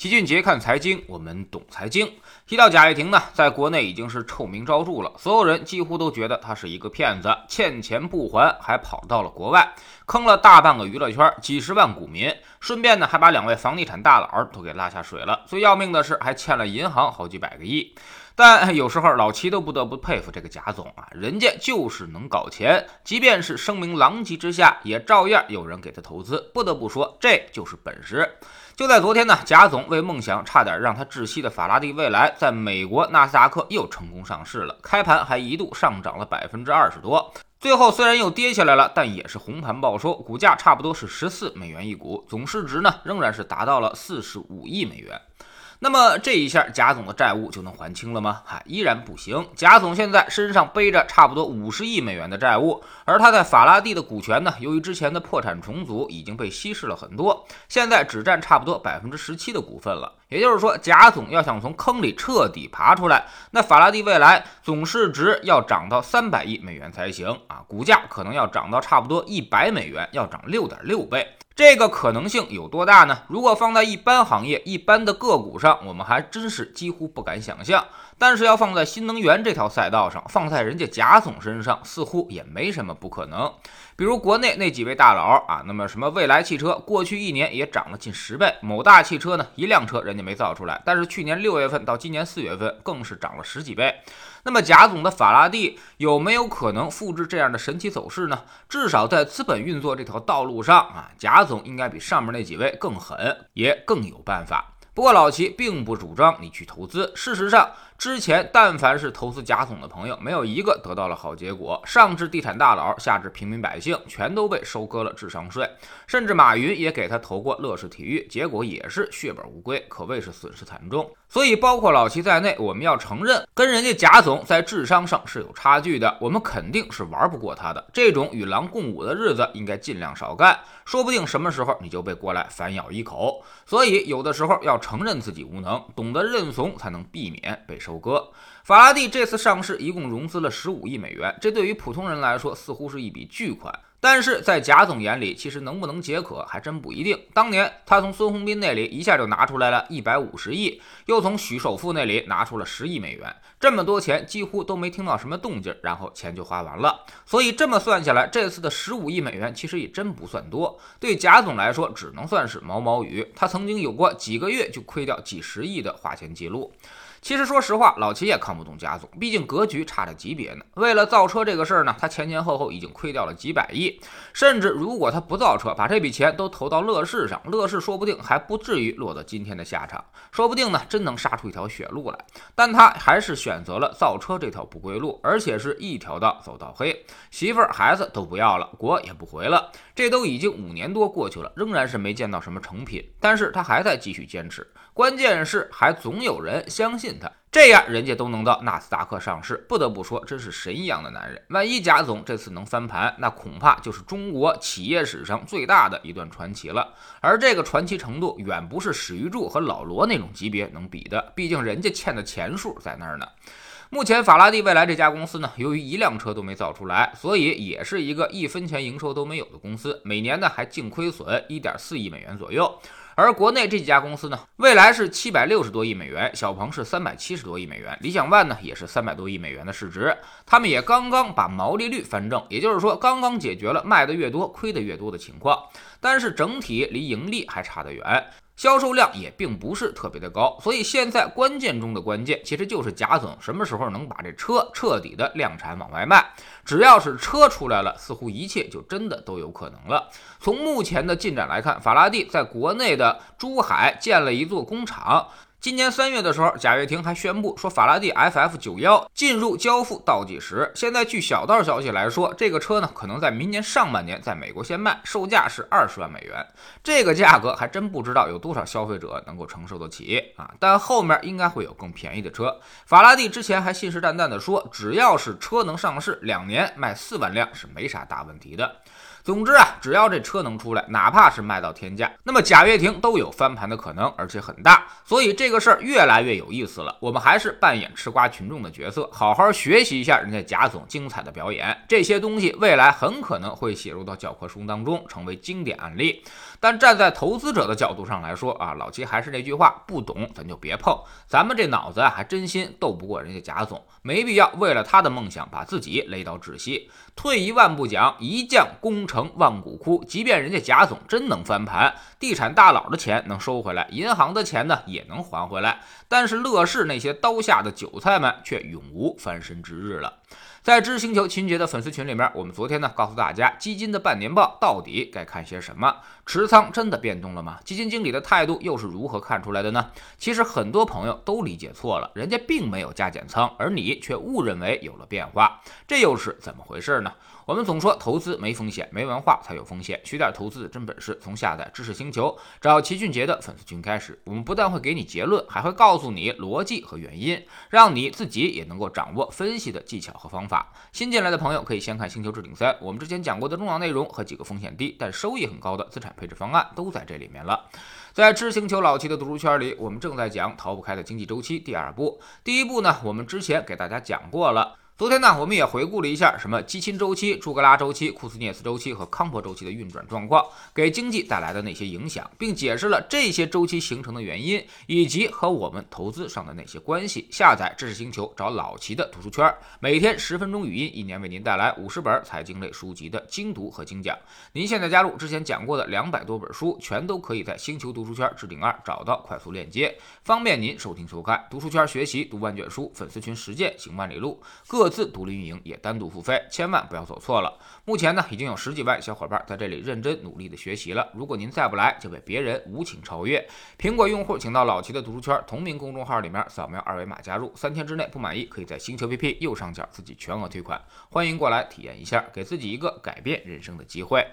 齐俊杰看财经，我们懂财经。提到贾跃亭呢，在国内已经是臭名昭著了，所有人几乎都觉得他是一个骗子，欠钱不还，还跑到了国外，坑了大半个娱乐圈，几十万股民，顺便呢还把两位房地产大佬都给拉下水了。最要命的是，还欠了银行好几百个亿。但有时候老齐都不得不佩服这个贾总啊，人家就是能搞钱，即便是声名狼藉之下，也照样有人给他投资。不得不说，这就是本事。就在昨天呢，贾总为梦想差点让他窒息的法拉第未来，在美国纳斯达克又成功上市了，开盘还一度上涨了百分之二十多。最后虽然又跌下来了，但也是红盘报收，股价差不多是十四美元一股，总市值呢仍然是达到了四十五亿美元。那么这一下贾总的债务就能还清了吗？哈，依然不行。贾总现在身上背着差不多五十亿美元的债务，而他在法拉第的股权呢，由于之前的破产重组已经被稀释了很多，现在只占差不多百分之十七的股份了。也就是说，贾总要想从坑里彻底爬出来，那法拉第未来总市值要涨到三百亿美元才行啊，股价可能要涨到差不多一百美元，要涨六点六倍。这个可能性有多大呢？如果放在一般行业、一般的个股上，我们还真是几乎不敢想象。但是要放在新能源这条赛道上，放在人家贾总身上，似乎也没什么不可能。比如国内那几位大佬啊，那么什么蔚来汽车，过去一年也涨了近十倍；某大汽车呢，一辆车人家没造出来，但是去年六月份到今年四月份，更是涨了十几倍。那么贾总的法拉第有没有可能复制这样的神奇走势呢？至少在资本运作这条道路上啊，贾总应该比上面那几位更狠，也更有办法。不过老齐并不主张你去投资，事实上。之前，但凡是投资贾总的朋友，没有一个得到了好结果。上至地产大佬，下至平民百姓，全都被收割了智商税。甚至马云也给他投过乐视体育，结果也是血本无归，可谓是损失惨重。所以，包括老齐在内，我们要承认，跟人家贾总在智商上是有差距的。我们肯定是玩不过他的。这种与狼共舞的日子，应该尽量少干。说不定什么时候你就被过来反咬一口。所以，有的时候要承认自己无能，懂得认怂，才能避免被收。收割，法拉第这次上市一共融资了十五亿美元，这对于普通人来说似乎是一笔巨款。但是在贾总眼里，其实能不能解渴还真不一定。当年他从孙宏斌那里一下就拿出来了一百五十亿，又从许首富那里拿出了十亿美元，这么多钱几乎都没听到什么动静，然后钱就花完了。所以这么算下来，这次的十五亿美元其实也真不算多，对贾总来说只能算是毛毛雨。他曾经有过几个月就亏掉几十亿的花钱记录。其实说实话，老齐也看不懂贾总，毕竟格局差着级别呢。为了造车这个事儿呢，他前前后后已经亏掉了几百亿。甚至如果他不造车，把这笔钱都投到乐视上，乐视说不定还不至于落到今天的下场，说不定呢真能杀出一条血路来。但他还是选择了造车这条不归路，而且是一条道走到黑，媳妇儿孩子都不要了，国也不回了。这都已经五年多过去了，仍然是没见到什么成品。但是他还在继续坚持，关键是还总有人相信信他。这样人家都能到纳斯达克上市，不得不说真是神一样的男人。万一贾总这次能翻盘，那恐怕就是中国企业史上最大的一段传奇了。而这个传奇程度，远不是史玉柱和老罗那种级别能比的，毕竟人家欠的钱数在那儿呢。目前法拉第未来这家公司呢，由于一辆车都没造出来，所以也是一个一分钱营收都没有的公司，每年呢还净亏损一点四亿美元左右。而国内这几家公司呢，未来是七百六十多亿美元，小鹏是三百七十多亿美元，理想 ONE 呢也是三百多亿美元的市值，他们也刚刚把毛利率翻正，也就是说刚刚解决了卖的越多亏的越多的情况，但是整体离盈利还差得远。销售量也并不是特别的高，所以现在关键中的关键，其实就是贾总什么时候能把这车彻底的量产往外卖。只要是车出来了，似乎一切就真的都有可能了。从目前的进展来看，法拉第在国内的珠海建了一座工厂。今年三月的时候，贾跃亭还宣布说，法拉第 FF 九幺进入交付倒计时。现在据小道消息来说，这个车呢可能在明年上半年在美国先卖，售价是二十万美元。这个价格还真不知道有多少消费者能够承受得起啊！但后面应该会有更便宜的车。法拉第之前还信誓旦旦地说，只要是车能上市，两年卖四万辆是没啥大问题的。总之啊，只要这车能出来，哪怕是卖到天价，那么贾跃亭都有翻盘的可能，而且很大。所以这个事儿越来越有意思了。我们还是扮演吃瓜群众的角色，好好学习一下人家贾总精彩的表演。这些东西未来很可能会写入到教科书当中，成为经典案例。但站在投资者的角度上来说啊，老齐还是那句话，不懂咱就别碰。咱们这脑子啊，还真心斗不过人家贾总，没必要为了他的梦想把自己勒到窒息。退一万步讲，一将功成万骨枯。即便人家贾总真能翻盘，地产大佬的钱能收回来，银行的钱呢也能还回来，但是乐视那些刀下的韭菜们却永无翻身之日了。在知识星球秦杰的粉丝群里面，我们昨天呢告诉大家，基金的半年报到底该看些什么？持仓真的变动了吗？基金经理的态度又是如何看出来的呢？其实很多朋友都理解错了，人家并没有加减仓，而你却误认为有了变化，这又是怎么回事呢？我们总说投资没风险，没文化才有风险。学点投资的真本事，从下载知识星球找齐俊杰的粉丝群开始。我们不但会给你结论，还会告诉你逻辑和原因，让你自己也能够掌握分析的技巧和方法。新进来的朋友可以先看《星球置顶三》，我们之前讲过的重要内容和几个风险低但收益很高的资产配置方案都在这里面了。在知星球老七的读书圈里，我们正在讲逃不开的经济周期第二部。第一部呢，我们之前给大家讲过了。昨天呢，我们也回顾了一下什么基钦周期、朱格拉周期、库斯涅斯周期和康珀周期的运转状况，给经济带来的那些影响，并解释了这些周期形成的原因，以及和我们投资上的那些关系。下载知识星球，找老齐的读书圈，每天十分钟语音，一年为您带来五十本财经类书籍的精读和精讲。您现在加入之前讲过的两百多本书，全都可以在星球读书圈置顶二找到快速链接，方便您收听收看。读书圈学习读万卷书，粉丝群实践行万里路，各。自独立运营也单独付费，千万不要走错了。目前呢，已经有十几万小伙伴在这里认真努力的学习了。如果您再不来，就被别人无情超越。苹果用户请到老齐的读书圈同名公众号里面扫描二维码加入，三天之内不满意可以在星球 PP 右上角自己全额退款。欢迎过来体验一下，给自己一个改变人生的机会。